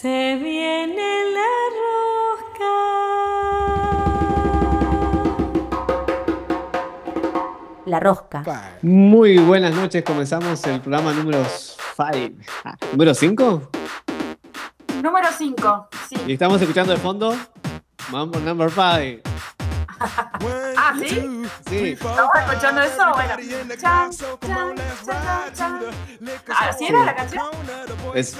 Se viene la rosca. La rosca. Muy buenas noches, comenzamos el programa número 5. ¿Número 5? Número 5, sí. Y estamos escuchando de fondo Mambo Number 5. Ah, ¿sí? Sí. ¿Estamos escuchando eso? Bueno. Chan, chan, chan, chan, chan. ¿Así era la canción? Les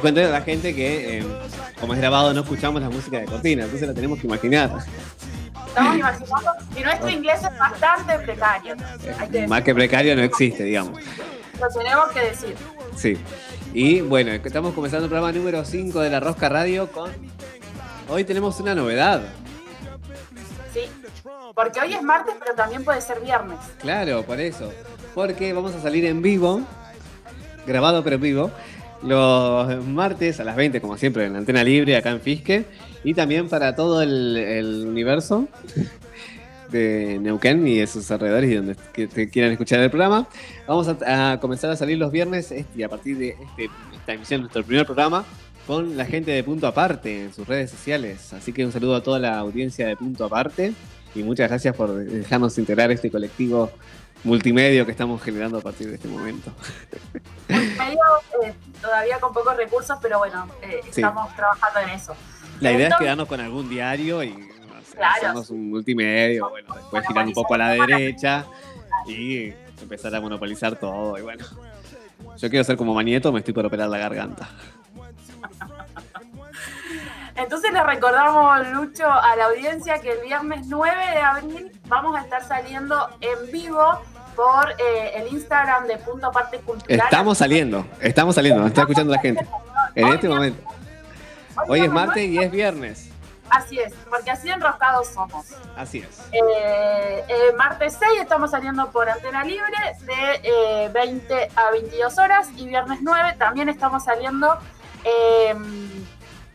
cuento a la gente que, eh, como es grabado, no escuchamos la música de cortina, entonces la tenemos que imaginar. Estamos imaginando. Y nuestro inglés es bastante precario. Que Más que precario no existe, digamos. Lo tenemos que decir. Sí. Y bueno, estamos comenzando el programa número 5 de la Rosca Radio con. Hoy tenemos una novedad. Sí. Porque hoy es martes, pero también puede ser viernes. Claro, por eso. Porque vamos a salir en vivo, grabado pero en vivo, los martes a las 20, como siempre, en la antena libre acá en Fisque. Y también para todo el, universo de Neuquén y de sus alrededores y donde que- quieran escuchar el programa. Vamos a, comenzar a salir los viernes este, y a partir de este- esta emisión, nuestro primer programa, con la gente de Punto Aparte en sus redes sociales. Así que un saludo a toda la audiencia de Punto Aparte y muchas gracias por dejarnos integrar este colectivo multimedio que estamos generando a partir de este momento. Medio eh, todavía con pocos recursos, pero bueno, eh, Sí. estamos trabajando en eso. La idea es quedarnos con algún diario y no sé, Claro. hacernos un multimedio, bueno, después girar un poco a la derecha y empezar a monopolizar todo. Y bueno, yo quiero ser como Manieto, me estoy por operar la garganta. Entonces le recordamos, Lucho, a la audiencia que el viernes 9 de abril vamos a estar saliendo en vivo por eh, el Instagram de Punto Aparte Cultural. Estamos saliendo, estamos saliendo, nos está escuchando la gente. En este momento. Hoy es martes y es viernes. Así es, porque así enroscados somos. Así es. Eh, eh, martes 6 estamos saliendo por Antena Libre de eh, 20 a 22 horas y viernes 9 también estamos saliendo eh,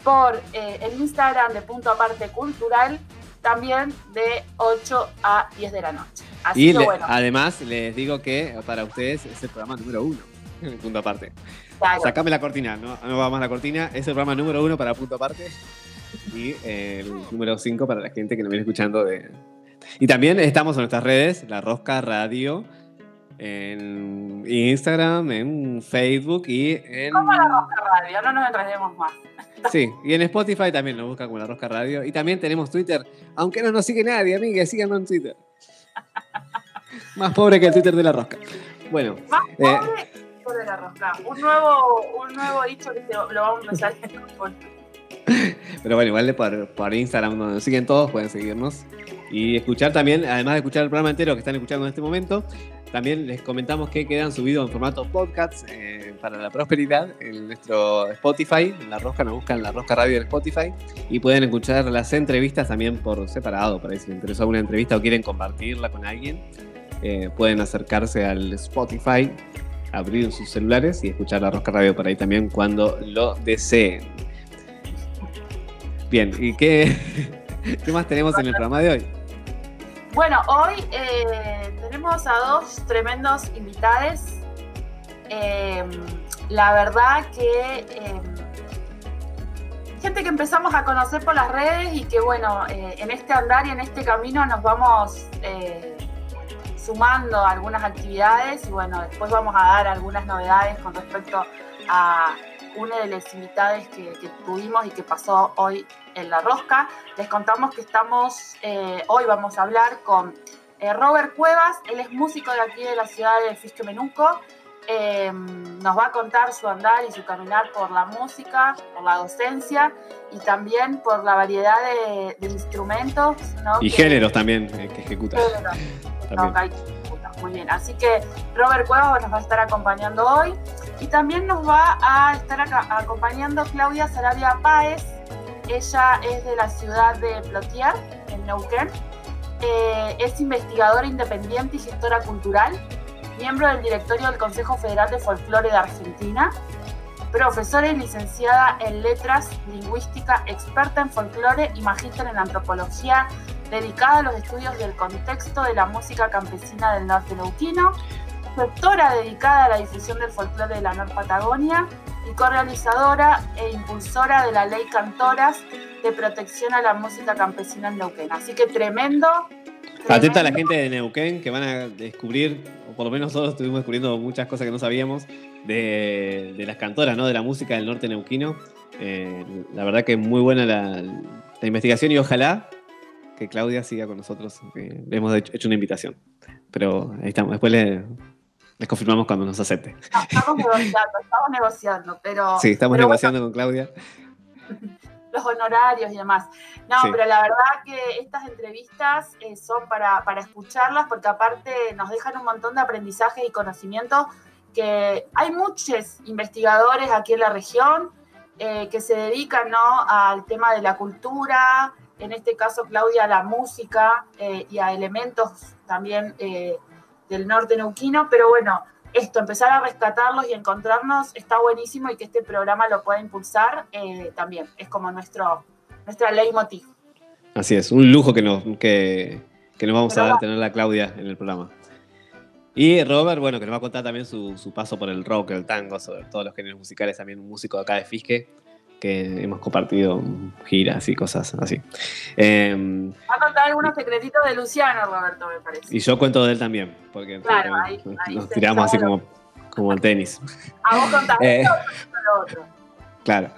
por eh, el Instagram de Punto Aparte Cultural también de 8 a 10 de la noche. Así Y que le- bueno, además les digo que para ustedes es el programa número uno. Punto aparte. claro. Sacame la cortina, no, no va más la cortina. Es el programa número uno para punto aparte. Y eh, el número cinco para la gente que nos viene escuchando de. Y también estamos en nuestras redes, La Rosca Radio, en Instagram, en Facebook y en. Como la Rosca Radio, no nos enredemos más. Sí, y en Spotify también nos busca como La Rosca Radio. Y también tenemos Twitter, aunque no nos sigue nadie, amiga, síganos en Twitter. Más pobre que el Twitter de La Rosca. Bueno, Más Eh. pobre que de la rosca. Un nuevo, un nuevo dicho que lo vamos a con. Pero bueno, igual por, por Instagram donde nos siguen todos, pueden seguirnos. Y escuchar también, además de escuchar el programa entero que están escuchando en este momento, también les comentamos que quedan subidos en formato podcast eh, para la prosperidad en nuestro Spotify. En La Rosca nos buscan La Rosca Radio en Spotify. Y pueden escuchar las entrevistas también por separado. Para si les interesó alguna entrevista o quieren compartirla con alguien, eh, pueden acercarse al Spotify, abrir sus celulares y escuchar La Rosca Radio por ahí también cuando lo deseen. Bien, ¿y qué, qué más tenemos en el programa de hoy? Bueno, hoy eh, tenemos a dos tremendos invitados. Eh, la verdad que eh, gente que empezamos a conocer por las redes y que bueno, eh, en este andar y en este camino nos vamos eh, sumando algunas actividades y bueno, después vamos a dar algunas novedades con respecto a una de las invitadas que tuvimos y que pasó hoy en La Rosca. Les contamos que estamos, eh, hoy vamos a hablar con eh, Robert Cuevas, él es músico de aquí de la ciudad de Fisque Menuco. Eh, nos va a contar su andar y su caminar por la música, por la docencia y también por la variedad de, de instrumentos. ¿no? Y que- géneros también eh, que ejecuta. géneros También. toca y ejecuta. Muy bien, así que Robert Cuevas nos va a estar acompañando hoy. Y también nos va a estar acompañando Claudia Sarabia Páez. Ella es de la ciudad de Plotier, en Neuquén. Eh, es investigadora independiente y gestora cultural, miembro del directorio del Consejo Federal de Folclore de Argentina, profesora y licenciada en letras, lingüística, experta en folclore y magíster en antropología, dedicada a los estudios del contexto de la música campesina del norte neuquino, doctora dedicada a la difusión del folclore de la Nor Patagonia y correalizadora e impulsora de la ley Cantoras de protección a la música campesina en Neuquén. Así que tremendo. Atenta a la gente de Neuquén que van a descubrir, o por lo menos nosotros estuvimos descubriendo muchas cosas que no sabíamos de, las cantoras, ¿no? De la música del norte neuquino. Eh, la verdad que muy buena la, investigación y ojalá que Claudia siga con nosotros. le hemos hecho una invitación. Pero ahí estamos. Después le, les confirmamos cuando nos acepte. estamos negociando, estamos negociando, pero. Sí, estamos negociando con Claudia. Los honorarios y demás. No, pero la verdad que estas entrevistas eh, son para, para escucharlas porque aparte nos dejan un montón de aprendizaje y conocimiento que hay muchos investigadores aquí en la región eh, que se dedican ¿no? al tema de la cultura, en este caso Claudia a la música eh, y a elementos también del norte neuquino, pero bueno, esto, empezar a rescatarlos y encontrarnos está buenísimo y que este programa lo pueda impulsar eh, también. Es como nuestro, nuestra leitmotiv. Así es, un lujo que nos, que, nos vamos a dar tener la Claudia en el programa. Y Robert, bueno, que nos va a contar también su, su, paso por el rock, el tango, sobre todos los géneros musicales, también un músico de acá de Fisque, que hemos compartido giras y cosas así. Eh, Va a contar algunos secretitos de Luciano, Roberto, me parece. Y yo cuento de él también, porque claro, ahí, nos tiramos así como, como el tenis. A vos contás eh, lo otro. Claro.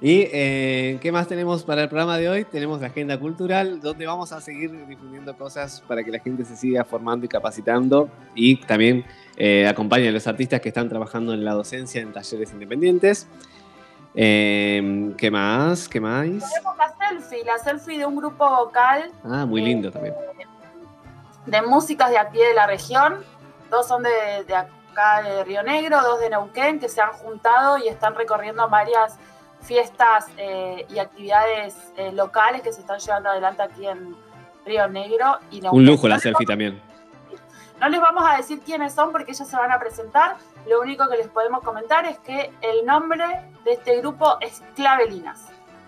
¿Y eh, qué más tenemos para el programa de hoy? Tenemos la agenda cultural, donde vamos a seguir difundiendo cosas para que la gente se siga formando y capacitando y también eh, acompañe a los artistas que están trabajando en la docencia en talleres independientes. Eh, ¿Qué más? ¿Qué más? Tenemos la selfie, la selfie de un grupo vocal. Ah, muy lindo también. De músicas de aquí de la región. Dos son de, acá de Río Negro, dos de Neuquén, que se han juntado y están recorriendo varias fiestas eh, y actividades eh, locales que se están llevando adelante aquí en Río Negro. Y Un lujo la selfie también. No les vamos a decir quiénes son porque ellos se van a presentar. Lo único que les podemos comentar es que el nombre de este grupo es Clavelinas.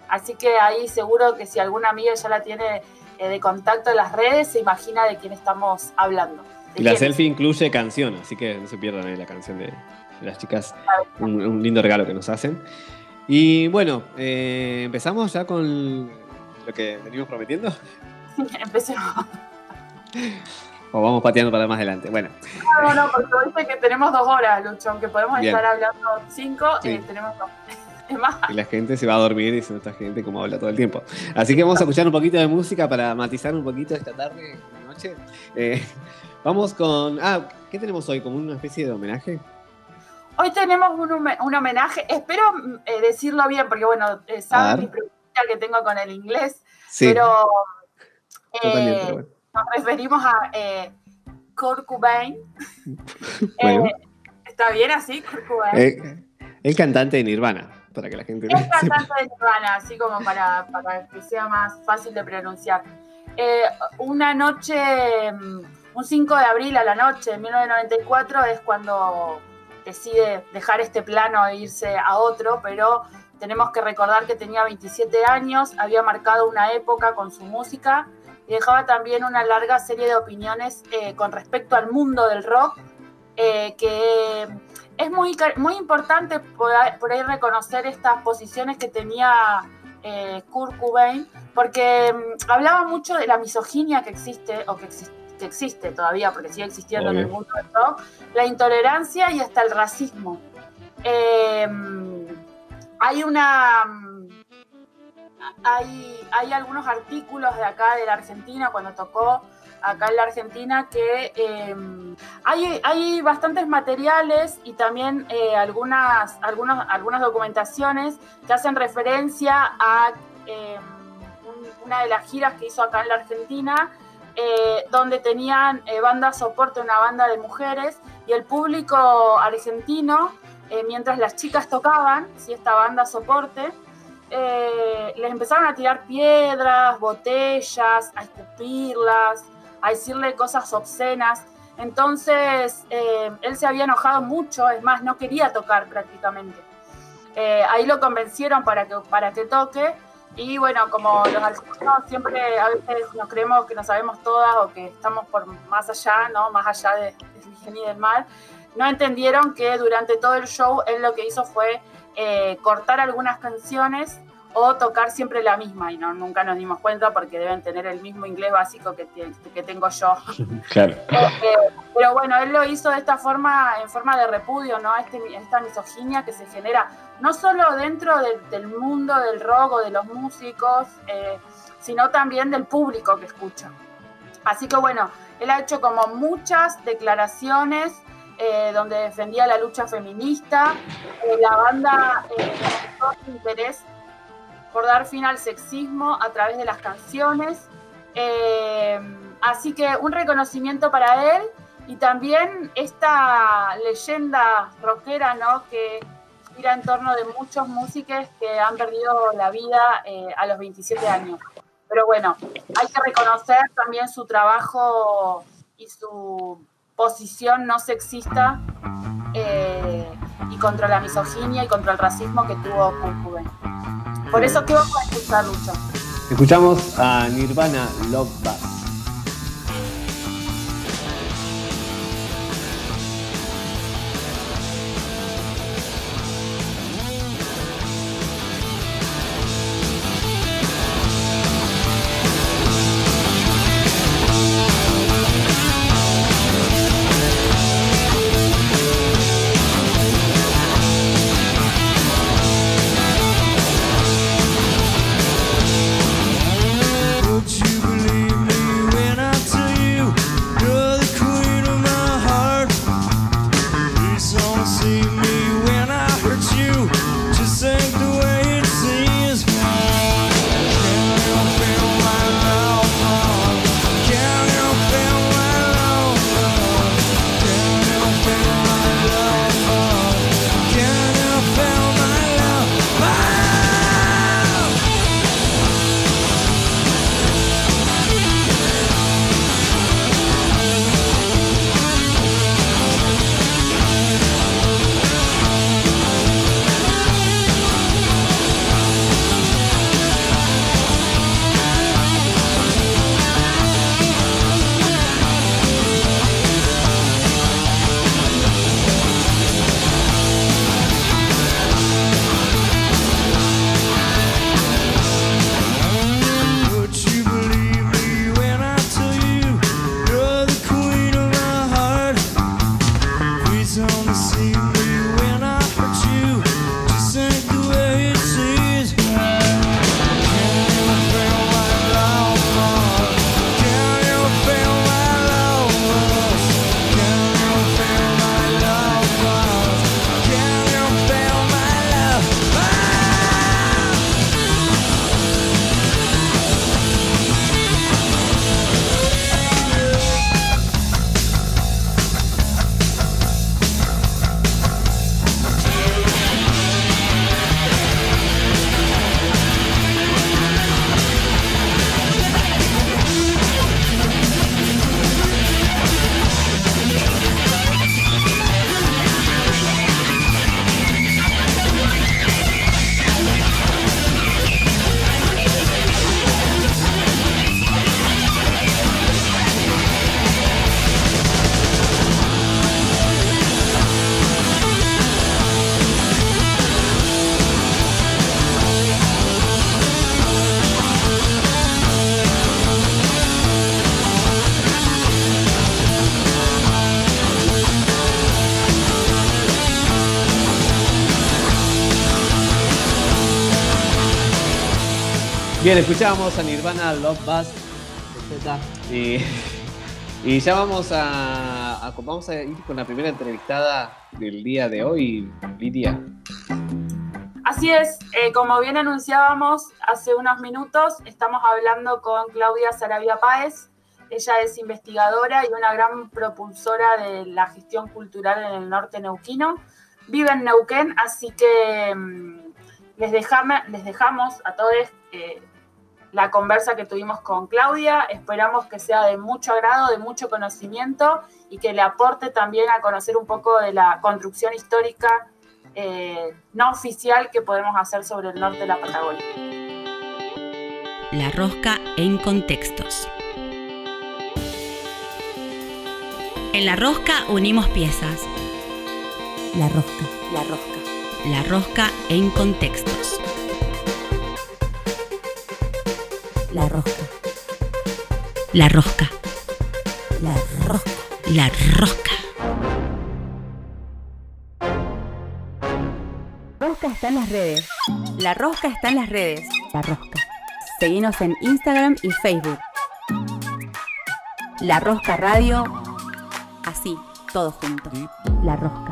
Así que ahí seguro que si alguna amiga ya la tiene eh, de contacto en las redes, se imagina de quién estamos hablando. Y la selfie incluye canción, así que no se pierdan ahí la canción de, las chicas. Un, lindo regalo que nos hacen. Y bueno, eh, empezamos ya con lo que venimos prometiendo. Sí, empecemos. O vamos pateando para más adelante. Bueno. No, no, porque viste que tenemos dos horas, Lucho, aunque podemos estar hablando cinco, eh, tenemos dos. Y la gente se va a dormir y se esta gente como habla todo el tiempo. Así que vamos a escuchar un poquito de música para matizar un poquito esta tarde, noche. Eh, vamos con. Ah, ¿qué tenemos hoy? ¿Como una especie de homenaje? Hoy tenemos un, homenaje. Espero eh, decirlo bien, porque bueno, saben mi pregunta que tengo con el inglés. Pero. pero nos referimos a eh, Kurt Cobain. Eh, ¿Está bien así, Kurt Cobain? Eh, el cantante de Nirvana, para que la gente... El cantante de Nirvana, así como para, que sea más fácil de pronunciar. Eh, una noche, mm, un 5 de abril a la noche de 1994 es cuando decide dejar este plano e irse a otro, pero tenemos que recordar que tenía 27 años, había marcado una época con su música y dejaba también una larga serie de opiniones eh, con respecto al mundo del rock, eh, que es muy, muy importante por ahí, reconocer estas posiciones que tenía eh, Kurt Cobain, porque mm, hablaba mucho de la misoginia que existe, o que, existe todavía, porque sigue existiendo en el mundo del rock, la intolerancia y hasta el racismo. hay una hay, algunos artículos de acá de la Argentina, cuando tocó acá en la Argentina, que em, hay, hay, bastantes materiales y también eh, algunas, algunas, algunas documentaciones que hacen referencia a em, una de las giras que hizo acá en la Argentina, eh, donde tenían eh, banda soporte, una banda de mujeres, y el público argentino, mientras las chicas tocaban, si esta banda soporte, les empezaron a tirar piedras, botellas, a escupirlas, a decirle cosas obscenas. Entonces, él se había enojado mucho, es más, no quería tocar prácticamente. ahí lo convencieron para que, para que toque, y bueno, como los argentinos siempre a veces nos creemos que no sabemos todas o que estamos por más allá, ¿no? Más allá de, del bien y del mal, no entendieron que durante todo el show él lo que hizo fue eh, cortar algunas canciones o tocar siempre la misma y no, nunca nos dimos cuenta porque deben tener el mismo inglés básico que, que tengo yo. Claro. Eh, pero bueno, él lo hizo de esta forma, en forma de repudio, ¿no? Este, esta misoginia que se genera no solo dentro del mundo del rock o de los músicos, eh, sino también del público que escucha. Así que bueno, él ha hecho como muchas declaraciones eh, donde defendía la lucha feminista. la banda demostró su interés por dar fin al sexismo a través de las canciones. Eh, así que un reconocimiento para él y también esta leyenda rockera, ¿no? Que gira en torno de muchos músicos que han perdido la vida eh, a los 27 años. Pero bueno, hay que reconocer también su trabajo y su posición no sexista eh, y contra la misoginia y contra el racismo que tuvo Kurt por eso, ¿qué vamos a escuchar, Lucho? Escuchamos a Nirvana Love Bus. Bien, escuchamos a Nirvana Love Bus. Y, y ya vamos a, vamos a ir con la primera entrevistada del día de hoy, Lidia. Así es, eh, como bien anunciábamos hace unos minutos, estamos hablando con Claudia Sarabia Páez, Ella es investigadora y una gran propulsora de la gestión cultural en el norte neuquino. Vive en Neuquén, así que mm, les, dejame, les dejamos a todos eh, la conversa que tuvimos con Claudia. Esperamos que sea de mucho agrado, de mucho conocimiento y que le aporte también a conocer un poco de la construcción histórica eh, no oficial que podemos hacer sobre el norte de la Patagonia. La rosca en contextos. En la rosca unimos piezas. La rosca, la rosca. La rosca en contextos. La rosca. La rosca. La rosca. La rosca. Rosca está en las redes. La rosca está en las redes. La rosca. Seguimos en Instagram y Facebook. La Rosca Radio. Así, todo junto. La Rosca.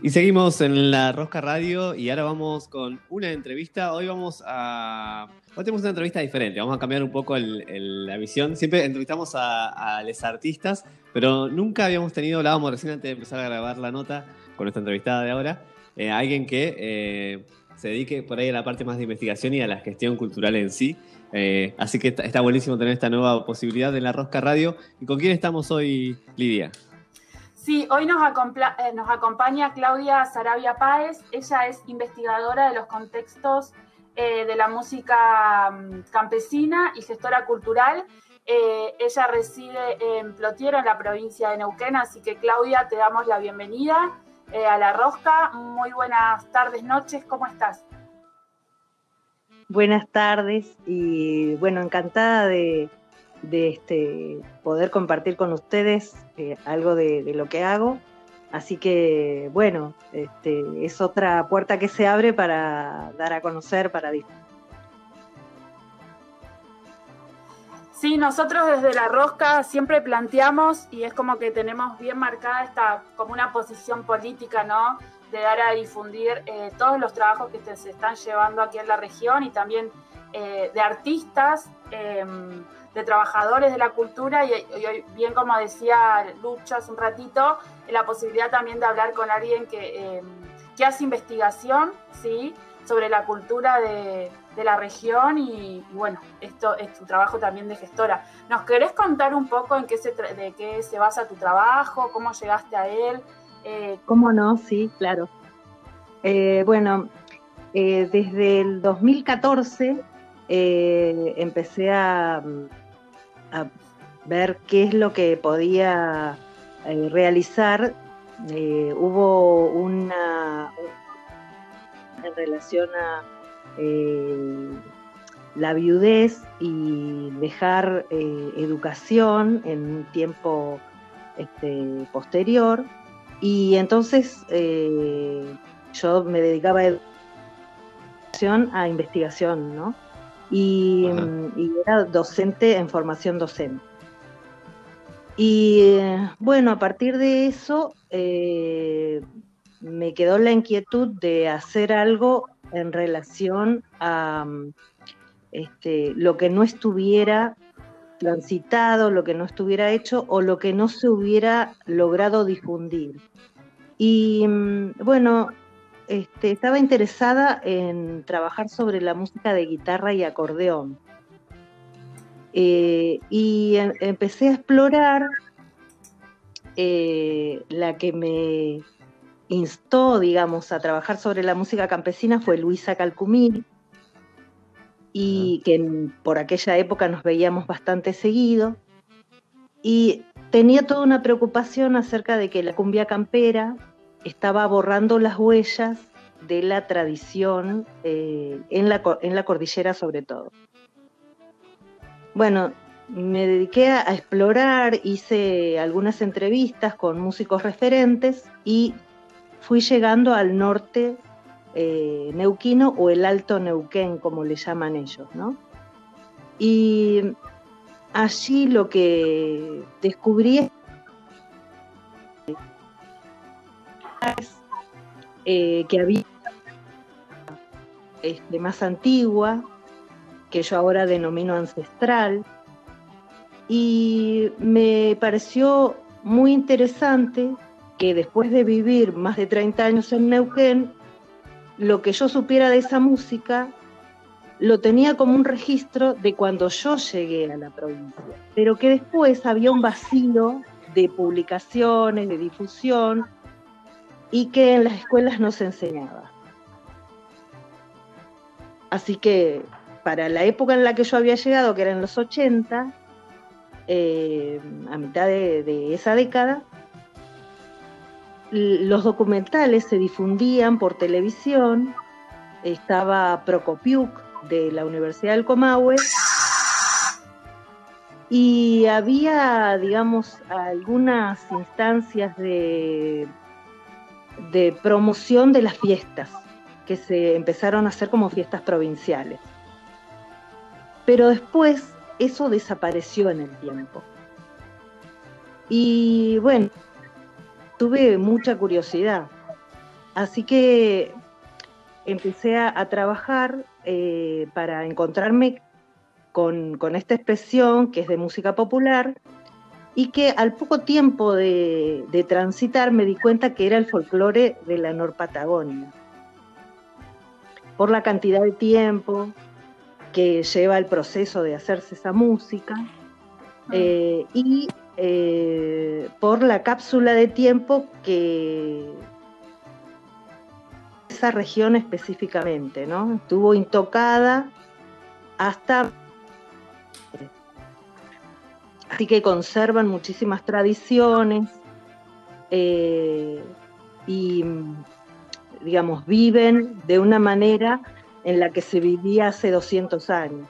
Y seguimos en la Rosca Radio y ahora vamos con una entrevista. Hoy vamos a. Hoy tenemos una entrevista diferente. Vamos a cambiar un poco la visión. Siempre entrevistamos a, los artistas, pero nunca habíamos tenido, hablábamos recién antes de empezar a grabar la nota con nuestra entrevistada de ahora, eh, alguien que eh, se dedique por ahí a la parte más de investigación y a la gestión cultural en sí. Eh, así que está, está buenísimo tener esta nueva posibilidad en la Rosca Radio. ¿Y con quién estamos hoy, Lidia? Sí, hoy nos, eh, nos acompaña Claudia Sarabia Páez. Ella es investigadora de los contextos eh, de la música mm, campesina y gestora cultural. Eh, ella reside en Plotiero, en la provincia de Neuquén, así que Claudia, te damos la bienvenida a La Rosca. Muy buenas tardes, noches, ¿cómo estás? Buenas tardes y bueno, encantada de, de este, poder compartir con ustedes eh, algo de, lo que hago. Así que, bueno, este, es otra puerta que se abre para dar a conocer, para Sí, nosotros desde la rosca siempre planteamos, y es como que tenemos bien marcada esta, como una posición política, ¿no? De dar a difundir eh, todos los trabajos que se están llevando aquí en la región y también eh, de artistas. De trabajadores de la cultura y, bien como decía Lucha hace un ratito, la posibilidad también de hablar con alguien que, eh, que hace investigación, ¿sí? sobre la cultura de, la región y, bueno, esto es tu trabajo también de gestora. ¿Nos querés contar un poco en qué se de qué se basa tu trabajo, cómo llegaste a él? Eh, ¿Cómo no? Sí, claro. Eh, bueno, desde el 2014 empecé a, a ver qué es lo que podía eh, realizar. Eh, hubo una, en relación a eh, la viudez y dejar educación en un tiempo este, posterior. Y entonces yo me dedicaba a investigación, ¿no? Y, era docente en formación docente. Y bueno, a partir de eso eh, me quedó la inquietud de hacer algo en relación a este, lo que no estuviera transitado, lo que no estuviera hecho o lo que no se hubiera logrado difundir. Y bueno, este, estaba interesada en trabajar sobre la música de guitarra y acordeón. Eh, y em, empecé a explorar eh, la que me instó, digamos, a trabajar sobre la música campesina fue Luisa Calcumil, y que por aquella época nos veíamos bastante seguido. Y tenía toda una preocupación acerca de que la cumbia campera estaba borrando las huellas de la tradición eh, en, la, en la cordillera sobre todo. Bueno, me dediqué a, explorar, hice algunas entrevistas con músicos referentes y fui llegando al norte eh, neuquino o el Alto Neuquén, como le llaman ellos, ¿no? Y allí lo que descubrí eh, que había este, más antigua, que yo ahora denomino ancestral, y me pareció muy interesante que después de vivir más de 30 años en Neuquén, lo que yo supiera de esa música lo tenía como un registro de cuando yo llegué a la provincia, pero que después había un vacío de publicaciones, de difusión, y que en las escuelas no se enseñaba. Así que para la época en la que yo había llegado, que era en los 80, eh, a mitad de, esa década, los documentales se difundían por televisión, estaba Prokopiuk de la Universidad del Comahue y había, digamos, algunas instancias de, de promoción de las fiestas que se empezaron a hacer como fiestas provinciales. Pero después eso desapareció en el tiempo. Y bueno, tuve mucha curiosidad. Así que empecé a, trabajar eh, para encontrarme con, esta expresión que es de música popular y que al poco tiempo de, de transitar me di cuenta que era el folclore de la Norpatagonia por la cantidad de tiempo que lleva el proceso de hacerse esa música ah. eh, y eh, por la cápsula de tiempo que esa región específicamente, ¿no? Estuvo intocada hasta así que conservan muchísimas tradiciones eh, y digamos, viven de una manera en la que se vivía hace 200 años.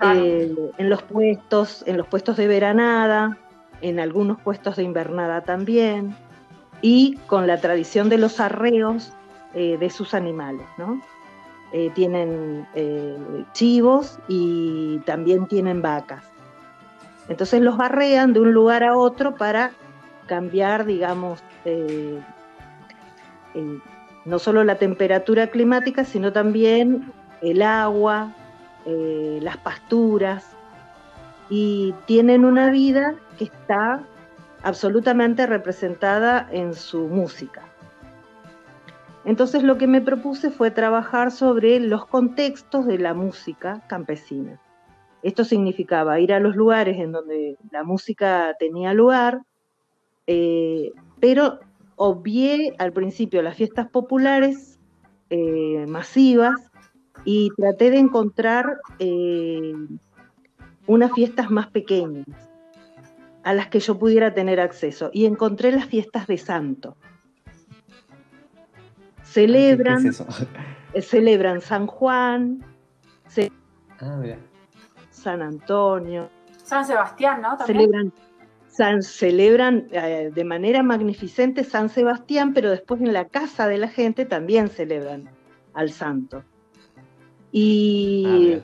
Eh, en los puestos, en los puestos de veranada, en algunos puestos de invernada también, y con la tradición de los arreos eh, de sus animales, ¿no? Eh, tienen chivos y también tienen vacas. Entonces los barrean de un lugar a otro para cambiar, digamos, no solo la temperatura climática, sino también el agua, eh, las pasturas, y tienen una vida que está absolutamente representada en su música. Entonces lo que me propuse fue trabajar sobre los contextos de la música campesina. Esto significaba ir a los lugares en donde la música tenía lugar, eh, pero obvié al principio las fiestas populares eh, masivas y traté de encontrar eh, unas fiestas más pequeñas a las que yo pudiera tener acceso. Y encontré las fiestas de santo. Celebran, eh, celebran San Juan, ah, San Antonio. San Sebastián, ¿no? Celebran celebran eh, de manera magnificente San Sebastián, pero después en la casa de la gente también celebran al santo. Y, ah,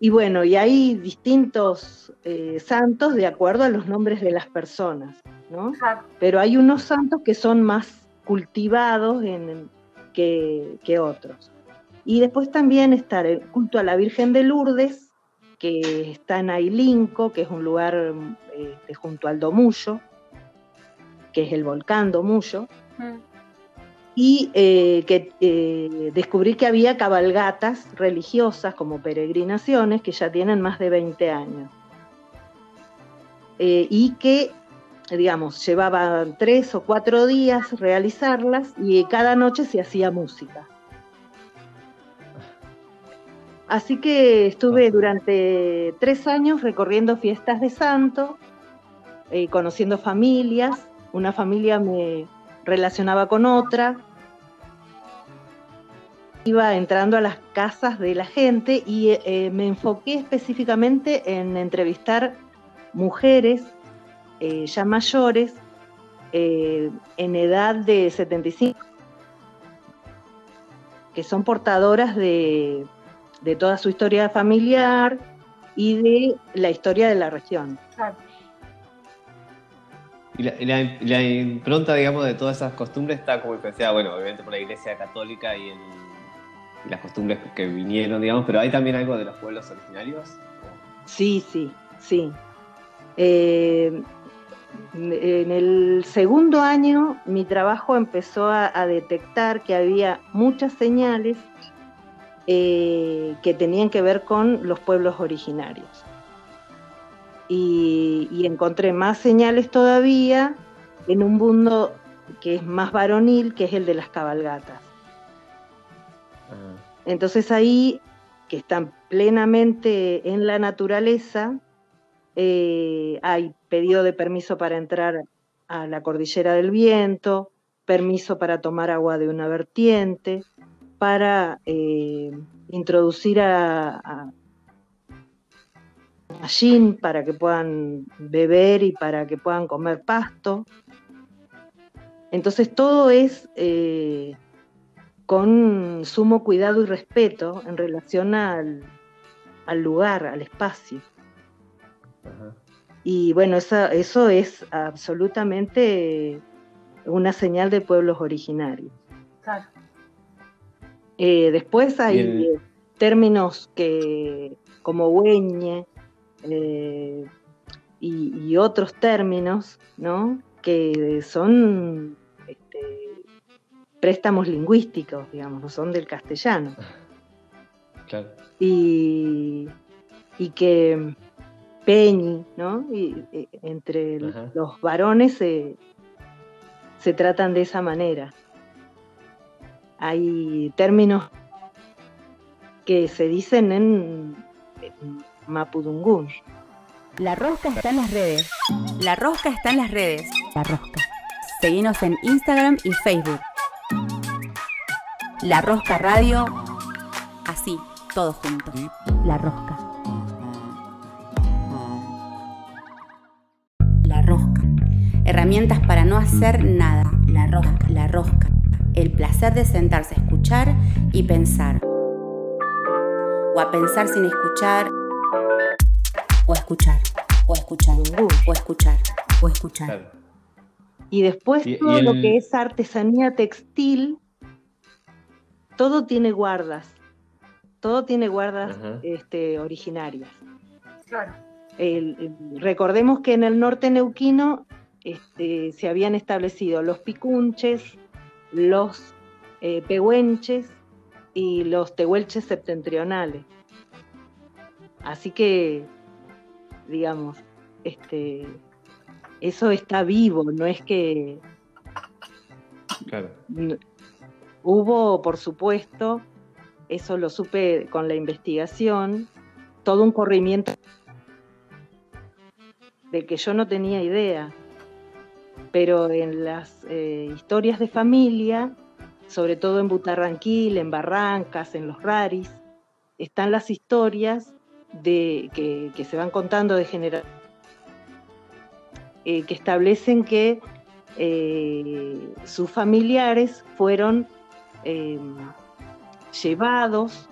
y bueno, y hay distintos eh, santos de acuerdo a los nombres de las personas, ¿no? Pero hay unos santos que son más cultivados que, que otros. Y después también está el culto a la Virgen de Lourdes, que está en Ailinco, que es un lugar este, junto al Domullo, que es el volcán Domullo, mm. y eh, que eh, descubrí que había cabalgatas religiosas como peregrinaciones que ya tienen más de 20 años. Eh, y que, digamos, llevaban tres o cuatro días realizarlas y cada noche se hacía música. Así que estuve durante tres años recorriendo fiestas de santo, eh, conociendo familias. Una familia me relacionaba con otra. Iba entrando a las casas de la gente y eh, me enfoqué específicamente en entrevistar mujeres eh, ya mayores en edad de 75 que son portadoras de de toda su historia familiar y de la historia de la región. Y la, impronta, digamos, de todas esas costumbres está como influenciada, bueno, obviamente por la Iglesia Católica y, el- y las costumbres que vinieron, digamos, pero hay también algo de los pueblos originarios. Sí, sí, sí. Eh, en el segundo año mi trabajo empezó a, a detectar que había muchas señales eh, que tenían que ver con los pueblos originarios. Y, y encontré más señales todavía en un mundo que es más varonil, que es el de las cabalgatas. Entonces ahí, que están plenamente en la naturaleza, eh, hay pedido de permiso para entrar a la cordillera del viento, permiso para tomar agua de una vertiente, para eh, introducir a, a para que puedan beber y para que puedan comer pasto. Entonces todo es eh, con sumo cuidado y respeto en relación al lugar, al espacio. Ajá. Y bueno, eso es absolutamente una señal de pueblos originarios. Claro. Eh, después hay términos que, como hueñe eh, y, y otros términos, ¿no? Que son este, préstamos lingüísticos, digamos, no son del castellano. Claro. y, y que Peñi, ¿no? Y, entre Ajá. los varones se, se tratan de esa manera. Hay términos que se dicen en, en Mapudungún. La rosca está en las redes. La rosca está en las redes. La rosca. Seguinos en Instagram y Facebook. La Rosca Radio. Así, todo junto. La Rosca. Herramientas para no hacer nada. La Rosca. La Rosca. El placer de sentarse a escuchar y pensar. O a pensar sin escuchar. O a escuchar. O a escuchar. O a escuchar. O a escuchar. Y después Y- y todo lo que es artesanía textil, todo tiene guardas. Todo tiene guardas Ajá. este, originarias. Claro. El- el- recordemos que en el norte neuquino este, se habían establecido los picunches, los eh, pehuenches y los tehuelches septentrionales. Así que, digamos, este, eso está vivo, no es que Claro. hubo, por supuesto, eso lo supe con la investigación, todo un corrimiento del que yo no tenía idea. Pero en las eh, historias de familia, sobre todo en Butarranquil, en Barrancas, en los Raris, están las historias de, que, se van contando de generación, que establecen que eh, sus familiares fueron eh, llevados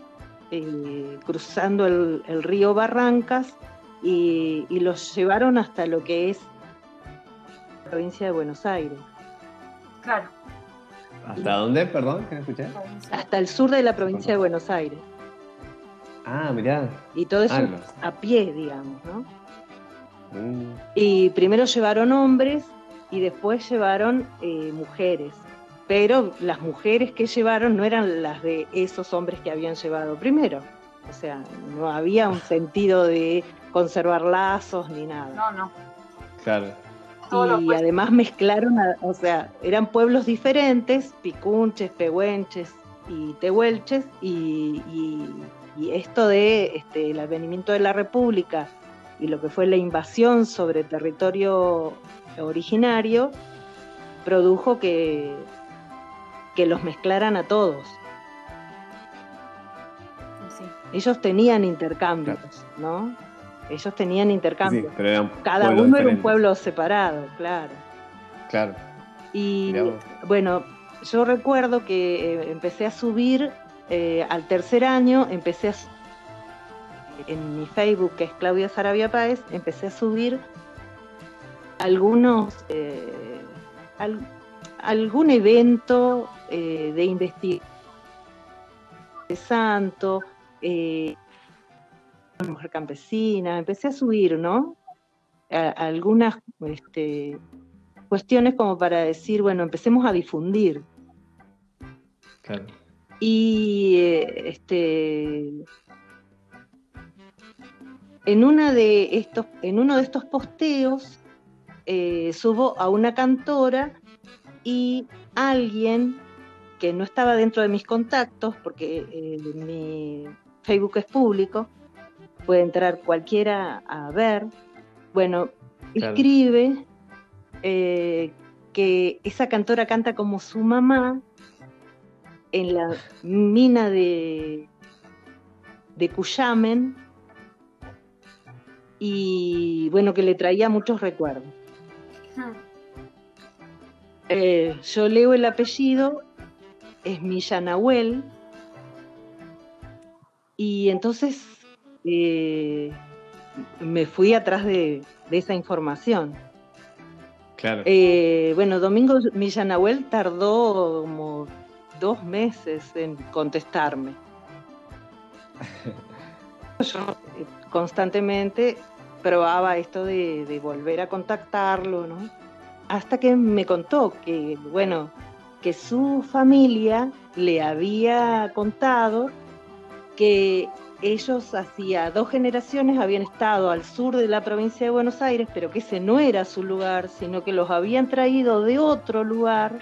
eh, cruzando el, río Barrancas y, los llevaron hasta lo que es provincia de Buenos Aires, Claro. ¿Hasta dónde? Perdón, que no escuché. hasta el sur de la provincia de Buenos Aires. Ah, mirá. Y todo eso Ah, los- a pie, digamos, ¿no? Mm, Y primero llevaron hombres y después llevaron eh, mujeres. Pero las mujeres que llevaron no eran las de esos hombres que habían llevado primero. O sea, no había un sentido de conservar lazos ni nada. No, no. claro. Y además mezclaron, a- o sea, eran pueblos diferentes, picunches, pehuenches y tehuelches, y, y- y esto de este, el advenimiento de la República y lo que fue la invasión sobre territorio originario, produjo que, que los mezclaran a todos. Sí. Ellos tenían intercambios, ¿no? Ellos tenían Sí, intercambios. pero eran Cada uno era un pueblo separado, claro. Claro. Y bueno, yo recuerdo que eh, empecé a subir eh, al tercer año, empecé a en mi Facebook, que es Claudia Sarabia Páez, empecé a subir algunos, eh, algún evento de investigación de santo, eh, mujer campesina, empecé a subir, ¿no? algunas este, cuestiones como para decir, bueno, empecemos a difundir. Y eh, este, en, una de estos, en uno de estos posteos eh, subo a una cantora y alguien que no estaba dentro de mis contactos, porque eh, mi Facebook es público, puede entrar cualquiera a ver, bueno, escribe que esa cantora canta como su mamá en la mina de, de Cuyamen y bueno, que le traía muchos recuerdos. Eh, yo leo el apellido, es Milla Nahuel, y entonces eh, me fui atrás de, esa información. Claro. Eh, bueno, Domingo Millanahuel tardó como dos meses en contestarme. Yo eh, constantemente probaba esto de, volver a contactarlo, ¿no? Hasta que me contó que, bueno, que su familia le había contado que ellos hacía dos generaciones habían estado al sur de la provincia de Buenos Aires, pero que ese no era su lugar, sino que los habían traído de otro lugar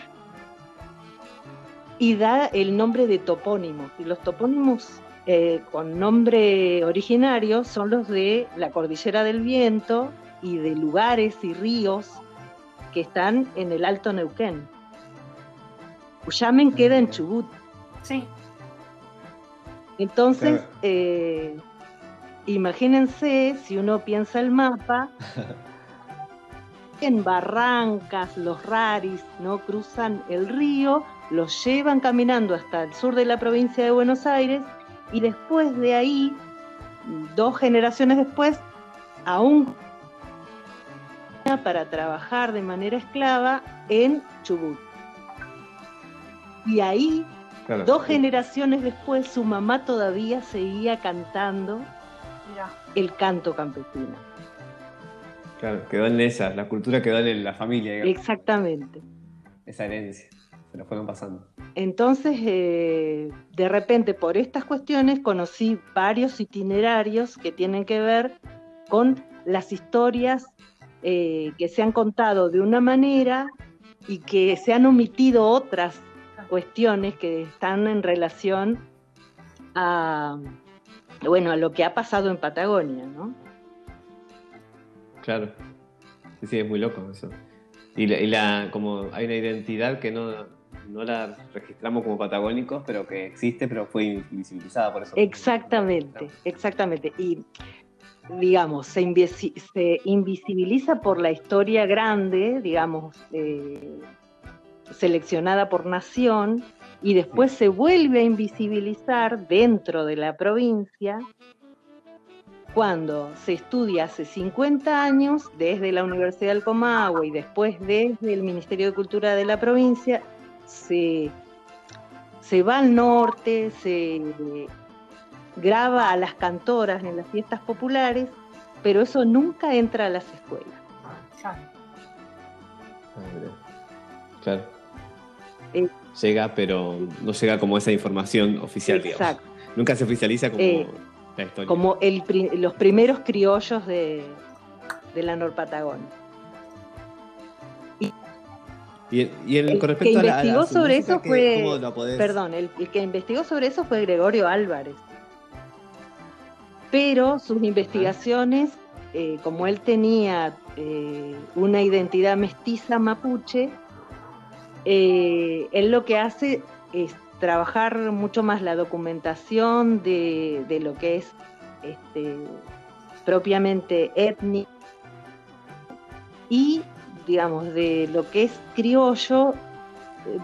y da el nombre de topónimos. Y los topónimos eh, con nombre originario son los de la Cordillera del Viento y de lugares y ríos que están en el Alto Neuquén. Uyamen queda en Chubut. Sí. Entonces, eh, imagínense si uno piensa el mapa, en barrancas, los raris, ¿no? Cruzan el río los llevan caminando hasta el sur de la provincia de Buenos Aires y después de ahí, dos generaciones después, aún para trabajar de manera esclava en Chubut. Y ahí, dos generaciones después, su mamá todavía seguía cantando el canto campesino. Claro, quedó en esa, la cultura quedó en la familia. Exactamente. Esa herencia se lo fueron pasando. Entonces, eh, de repente, por estas cuestiones, conocí varios itinerarios que tienen que ver con las historias eh, que se han contado de una manera y que se han omitido otras cuestiones que están en relación a, bueno, a lo que ha pasado en Patagonia, ¿no? Claro. Sí, sí, es muy loco eso. Y, y la, como hay una identidad que no, no la registramos como patagónicos, pero que existe, pero fue invisibilizada por eso. Exactamente, exactamente. Y digamos, se, invisibiliza por la historia grande, digamos, eh, seleccionada por nación, y después se vuelve a invisibilizar dentro de la provincia cuando se estudia hace 50 años desde la Universidad del Comahue y después desde el Ministerio de Cultura de la provincia se, va al norte, se graba a las cantoras en las fiestas populares, pero eso nunca entra a las escuelas. Claro. Eh, llega, pero no llega como esa información oficial, exacto. Nunca se oficializa como eh, la historia. Como los primeros criollos de, de la Norpatagonia. Y, el, con respecto que investigó sobre eso fue, perdón, el, que investigó sobre eso fue Gregorio Álvarez. Pero sus investigaciones, eh, como él tenía eh, una identidad mestiza mapuche, eh, él lo que hace es trabajar mucho más la documentación de, de lo que es este, propiamente étnico y digamos, de lo que es criollo, eh,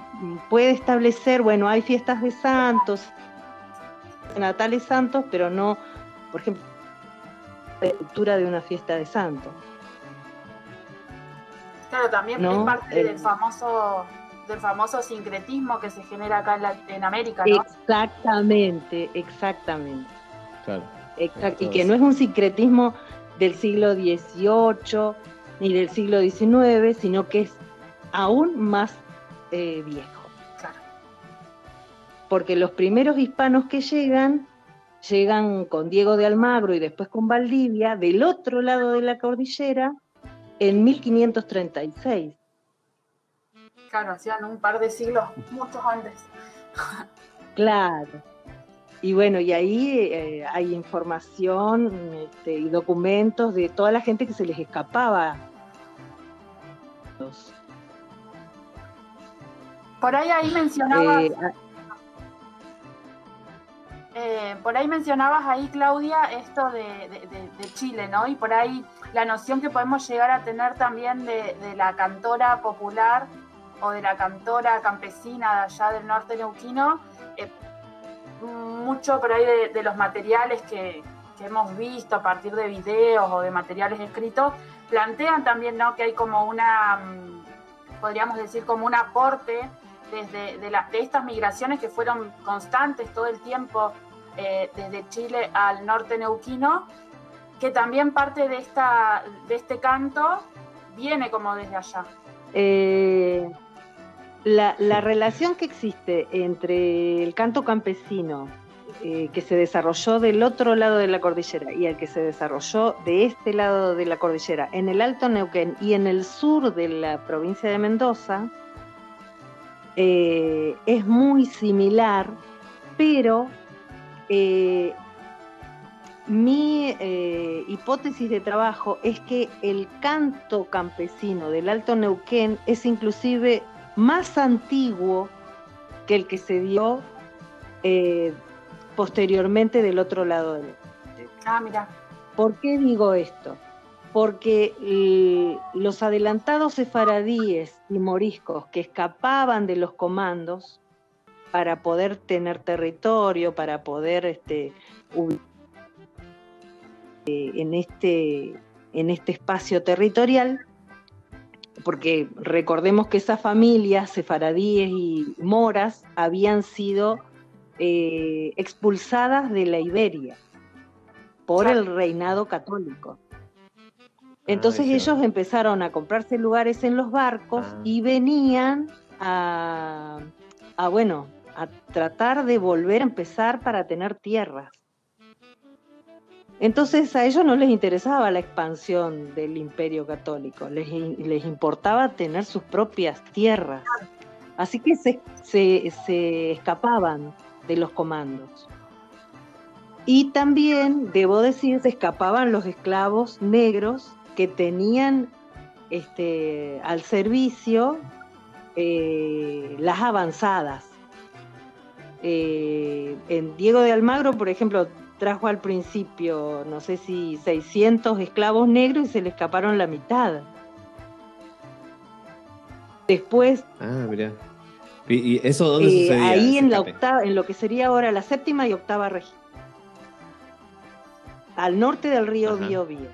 puede establecer, bueno, hay fiestas de santos, natales santos, pero no, por ejemplo, la estructura de una fiesta de santos. Claro, también ¿no? es parte El- del famoso del famoso sincretismo que se genera acá en, la- en América, ¿no? Exactamente, exactamente. Claro. Exacto, y que no es un sincretismo del siglo XVIII ni del siglo XIX, sino que es aún más eh, viejo. Claro. Porque los primeros hispanos que llegan, llegan con Diego de Almagro y después con Valdivia, del otro lado de la cordillera, en 1536. Claro, hacían un par de siglos, muchos antes. Claro. Y bueno, y ahí eh, hay información este, y documentos de toda la gente que se les escapaba. Por ahí ahí mencionabas, eh, a- eh, por ahí mencionabas ahí, Claudia, esto de, de- de- de Chile, ¿no? Y por ahí la noción que podemos llegar a tener también de la cantora popular o de la cantora campesina de allá del norte neuquino, eh, mucho por ahí de, los materiales que, hemos visto a partir de videos o de materiales escritos, plantean también, ¿no? Que hay como una, mm, podríamos decir, como un aporte desde de, de estas migraciones que fueron constantes todo el tiempo eh, desde Chile al norte neuquino, que también parte de, esta, de este canto viene como desde allá. eh, la, la relación que existe entre el canto campesino eh, que se desarrolló del otro lado de la cordillera y el que se desarrolló de este lado de la cordillera, en el Alto Neuquén y en el sur de la provincia de Mendoza, eh, es muy similar, pero eh, mi eh, hipótesis de trabajo es que el canto campesino del Alto Neuquén es inclusive más antiguo que el que se dio eh, posteriormente del otro lado del Ah, mira, ¿Por qué digo esto? Porque eh, los adelantados sefaradíes y moriscos que escapaban de los comandos para poder tener territorio, para poder este, eh, en, este, en este espacio territorial, porque recordemos que esas familias, sefaradíes y moras, habían sido eh, expulsadas de la Iberia por el reinado católico. Entonces Ah, es ellos empezaron a comprarse lugares en los barcos Ah. y venían a, a, bueno, a tratar de volver a empezar para tener tierras. Entonces a ellos no les interesaba la expansión del imperio católico, les, les importaba tener sus propias tierras. Así que se, se- se escapaban de los comandos. Y también, debo decir, se escapaban los esclavos negros que tenían este, al servicio eh, las avanzadas. Eh, en Diego de Almagro, por ejemplo, trajo al principio, no sé si 600 esclavos negros y se le escaparon la mitad. Después, Ah, mira. ¿Y, eso dónde eh, sucedía? ahí en la octava, en lo que sería ahora la séptima y octava región, al norte del río. Biobío,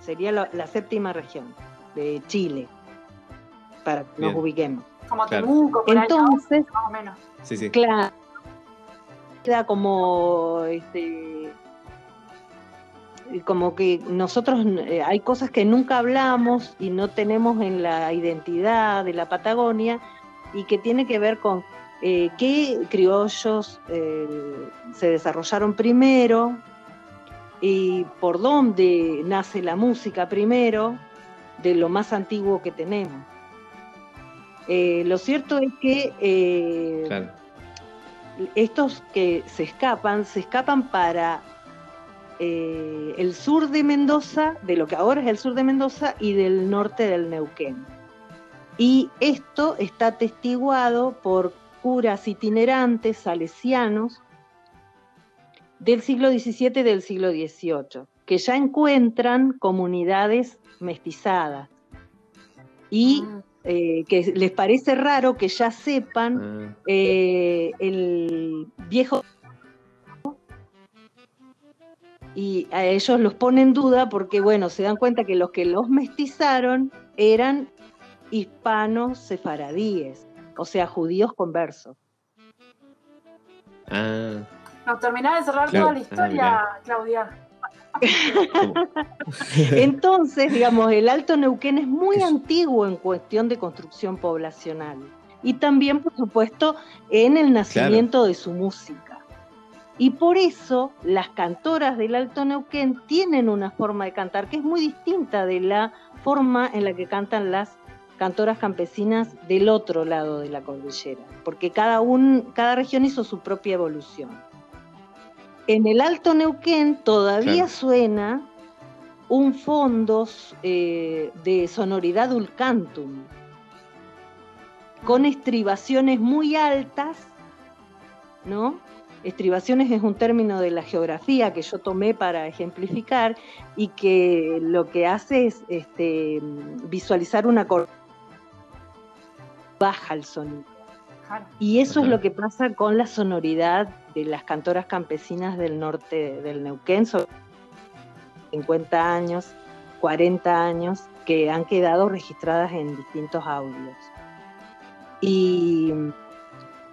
sería la, la séptima región de Chile, para que nos ubiquemos. como Claro. Entonces, más o menos. Sí, sí. Claro. Queda como este como que nosotros eh, hay cosas que nunca hablamos y no tenemos en la identidad de la Patagonia y que tiene que ver con eh, qué criollos eh, se desarrollaron primero y por dónde nace la música primero de lo más antiguo que tenemos. Lo cierto es que. Estos que se escapan, se escapan para eh, el sur de Mendoza, de lo que ahora es el sur de Mendoza, y del norte del Neuquén. Y esto está atestiguado por curas itinerantes salesianos del siglo XVII y del siglo XVIII, que ya encuentran comunidades mestizadas y Mm. Eh, que les parece raro que ya sepan Ah, eh, el viejo y a ellos los pone en duda porque, bueno, se dan cuenta que los que los mestizaron eran hispanos sefaradíes, o sea, judíos conversos. Ah, Nos terminás de cerrar Claro. toda la Ah, historia, mirá. Claudia. Entonces, digamos, el Alto Neuquén es muy antiguo en cuestión de construcción poblacional y también, por supuesto, en el nacimiento de su música. Y por eso las cantoras del Alto Neuquén tienen una forma de cantar que es muy distinta de la forma en la que cantan las cantoras campesinas del otro lado de la cordillera, porque cada, un, cada región hizo su propia evolución. En el Alto Neuquén todavía Claro. suena un fondo eh, de sonoridad ulcantum, con estribaciones muy altas, ¿no? Estribaciones es un término de la geografía que yo tomé para ejemplificar y que lo que hace es este, visualizar una baja el sonido. Claro. Y eso es lo que pasa con la sonoridad de las cantoras campesinas del norte del Neuquén, sobre 50 años, 40 años, que han quedado registradas en distintos audios. Y,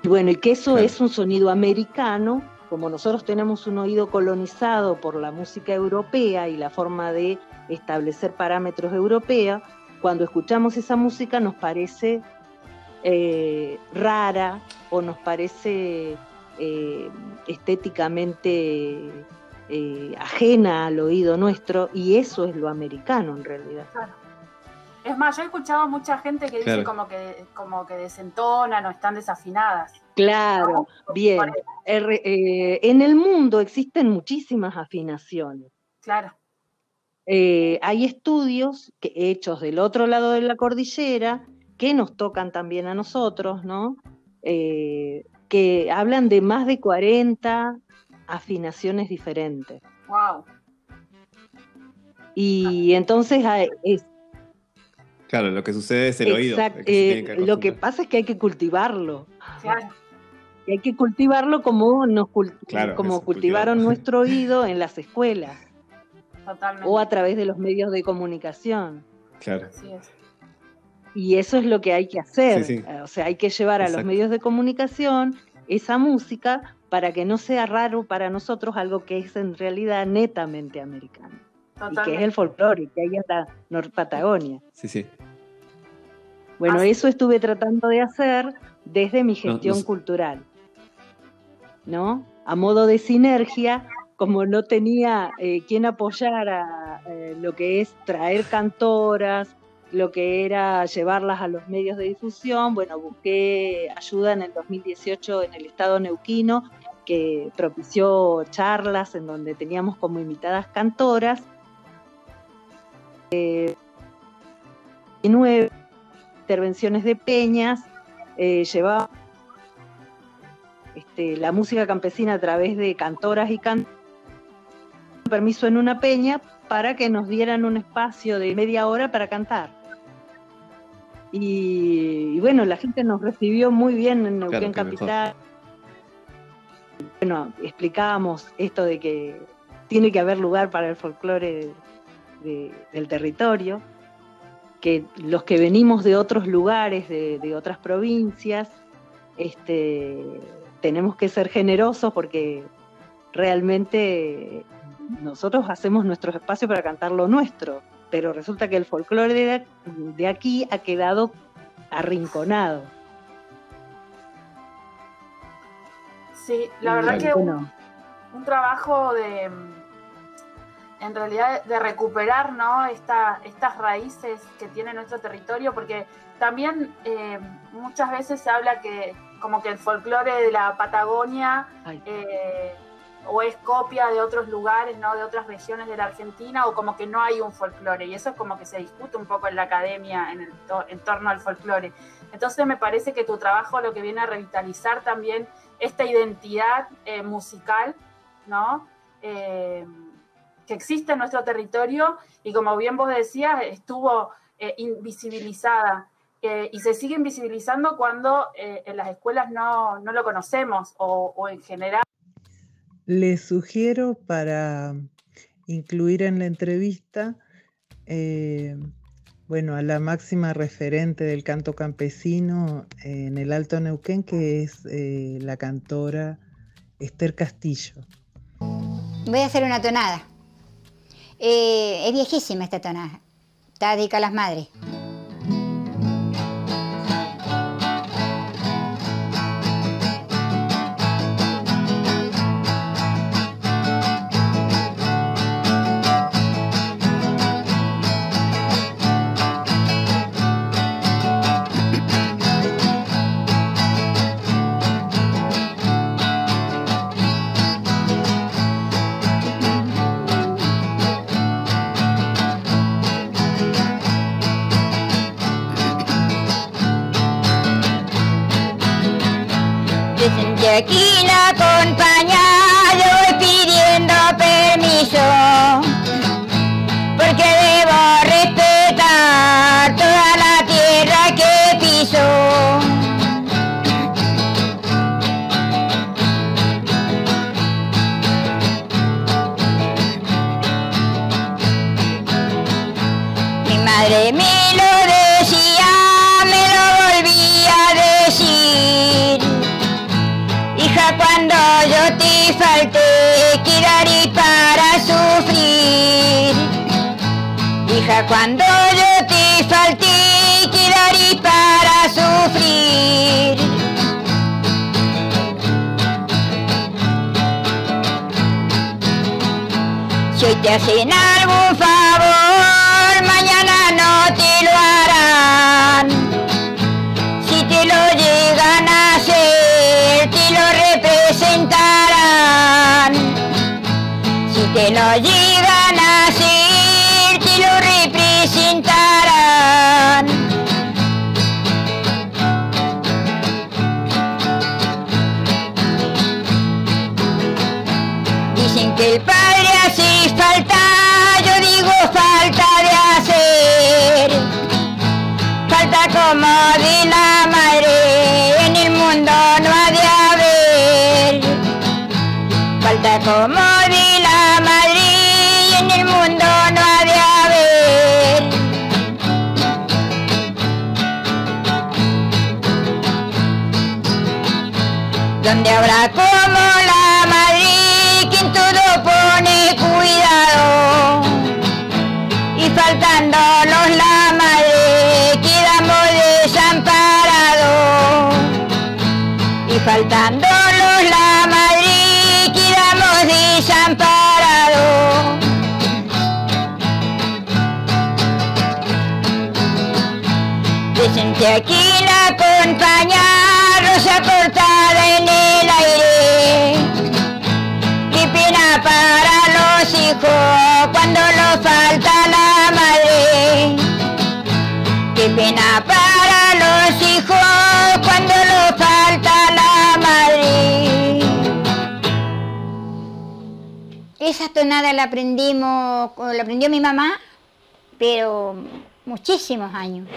y bueno, y que eso Claro. es un sonido americano, como nosotros tenemos un oído colonizado por la música europea y la forma de establecer parámetros europea, cuando escuchamos esa música nos parece eh, rara o nos parece eh, estéticamente eh, ajena al oído nuestro y eso es lo americano en realidad. Claro. Es más, yo he escuchado mucha gente que dice como que como que desentonan o están desafinadas. Claro, bien. Por- Er- eh, en el mundo existen muchísimas afinaciones. Claro, Eh, hay estudios que, hechos del otro lado de la cordillera que nos tocan también a nosotros, ¿no? Eh, que hablan de más de 40 afinaciones diferentes. wow. Y entonces hay- es, claro, lo que sucede es el oído. el que eh, lo que pasa es que hay que cultivarlo. Claro, Y hay que cultivarlo como, nos Claro, como cultivaron nuestro oído en las escuelas totalmente. o a través de los medios de comunicación. Claro. Así es. Y eso es lo que hay que hacer. Sí, sí. O sea, hay que llevar a los medios de comunicación esa música para que no sea raro para nosotros algo que es en realidad netamente americano. Y que es el folclore, que hay en la Nor Patagonia. Sí, sí. Bueno, Así- eso estuve tratando de hacer desde mi No, gestión no- cultural. ¿No? A modo de sinergia, como no tenía eh, quien apoyara eh, lo que es traer cantoras, lo que era llevarlas a los medios de difusión, bueno, busqué ayuda en el 2018 en el estado neuquino, que propició charlas en donde teníamos como invitadas cantoras. Eh, nueve intervenciones de peñas, eh, llevaba este, la música campesina a través de cantoras y can permiso en una peña para que nos dieran un espacio de media hora para cantar. Y, y bueno, la gente nos recibió muy bien en Neuquén Claro, mejor. Capital. Bueno, explicábamos esto de que tiene que haber lugar para el folclore de- del territorio, que los que venimos de otros lugares, de, de otras provincias, este, tenemos que ser generosos porque realmente nosotros hacemos nuestros espacios para cantar lo nuestro, pero resulta que el folclore de, de aquí ha quedado arrinconado. Sí, la verdad que un, un trabajo de, mm, en realidad, de recuperar ¿no? Esta, estas raíces que tiene nuestro territorio, porque también eh, muchas veces se habla que como que el folclore de la Patagonia eh, o es copia de otros lugares, ¿no? de otras regiones de la Argentina, o como que no hay un folclore, y eso es como que se discute un poco en la academia en, el to- en torno al folclore. Entonces me parece que tu trabajo lo que viene a revitalizar también esta identidad eh, musical, ¿no? Eh, que existe en nuestro territorio y como bien vos decías, estuvo eh, invisibilizada eh, y se sigue invisibilizando cuando eh, en las escuelas no, no lo conocemos o, o en general Les sugiero para incluir en la entrevista, eh, bueno, a la máxima referente del canto campesino en el Alto Neuquén, que es eh, la cantora Esther Castillo. Voy a hacer una tonada. Eh, es viejísima esta tonada. Está dedicada a las madres. Hija, cuando yo te falté, quedaré para sufrir. Si te hacen algún habrá como la madre, quien todo pone cuidado. Y faltándonos la madre, quedamos desamparados. Y faltándonos la madre, quedamos desamparados. Presente aquí la acompaña rosa cortada en el aire. Qué pena para los hijos cuando nos falta la madre. Qué pena para los hijos cuando nos falta la madre. Esa tonada la aprendimos, la aprendió mi mamá, pero muchísimos años.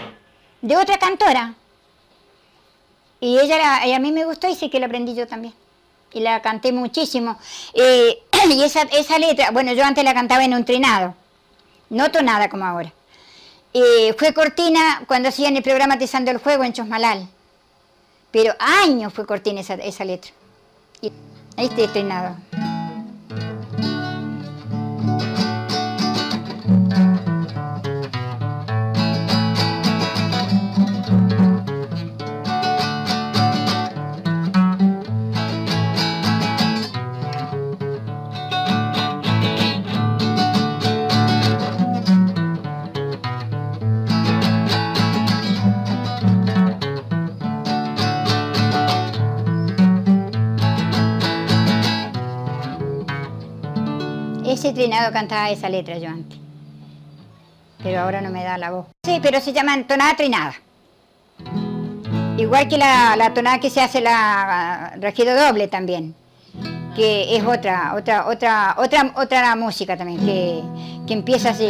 De otra cantora. Y ella, la- a mí me gustó y sí que la aprendí yo también. Y la canté muchísimo. Y esa, esa letra, bueno, yo antes la cantaba en un trinado, no tonada como ahora. Fue cortina cuando hacían el programa Tizando el Juego en Chosmalal. Pero años fue cortina esa, esa letra. Ahí está trinado. Trinado cantaba esa letra yo antes. Pero ahora no me da la voz. Sí, pero se llama tonada trinada. Igual que la, tonada que se hace la regido doble también. Que es otra, otra, otra, otra, otra música también, que, que empieza así.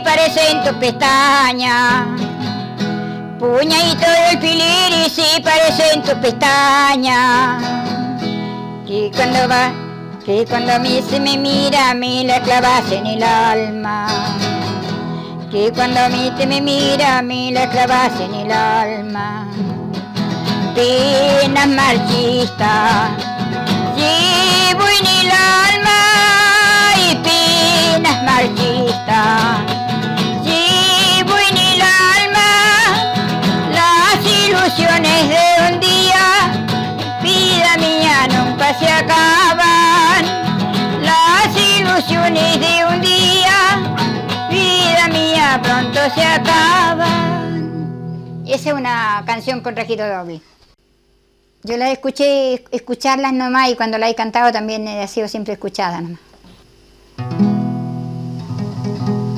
Parecen tus pestañas. Puñadito del filir y sí parecen tus pestañas. Que cuando va, que cuando a mí se me mira, a mí la clavas en el alma. Que cuando a mí te me mira, a mí la clavas en el alma. Penas marchistas, llevo en el alma y penas marchistas. Se acaban. Las ilusiones de un día, vida mía pronto se acaban. Esa es una canción con registro doble. Yo la escuché escucharlas nomás y cuando la he cantado también ha sido siempre escuchada nomás.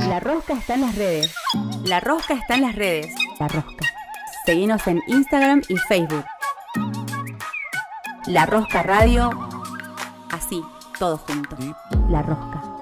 La rosca está en las redes. La rosca está en las redes. La rosca. Seguinos en Instagram y Facebook. La Rosca Radio. Así, todo junto. La Rosca.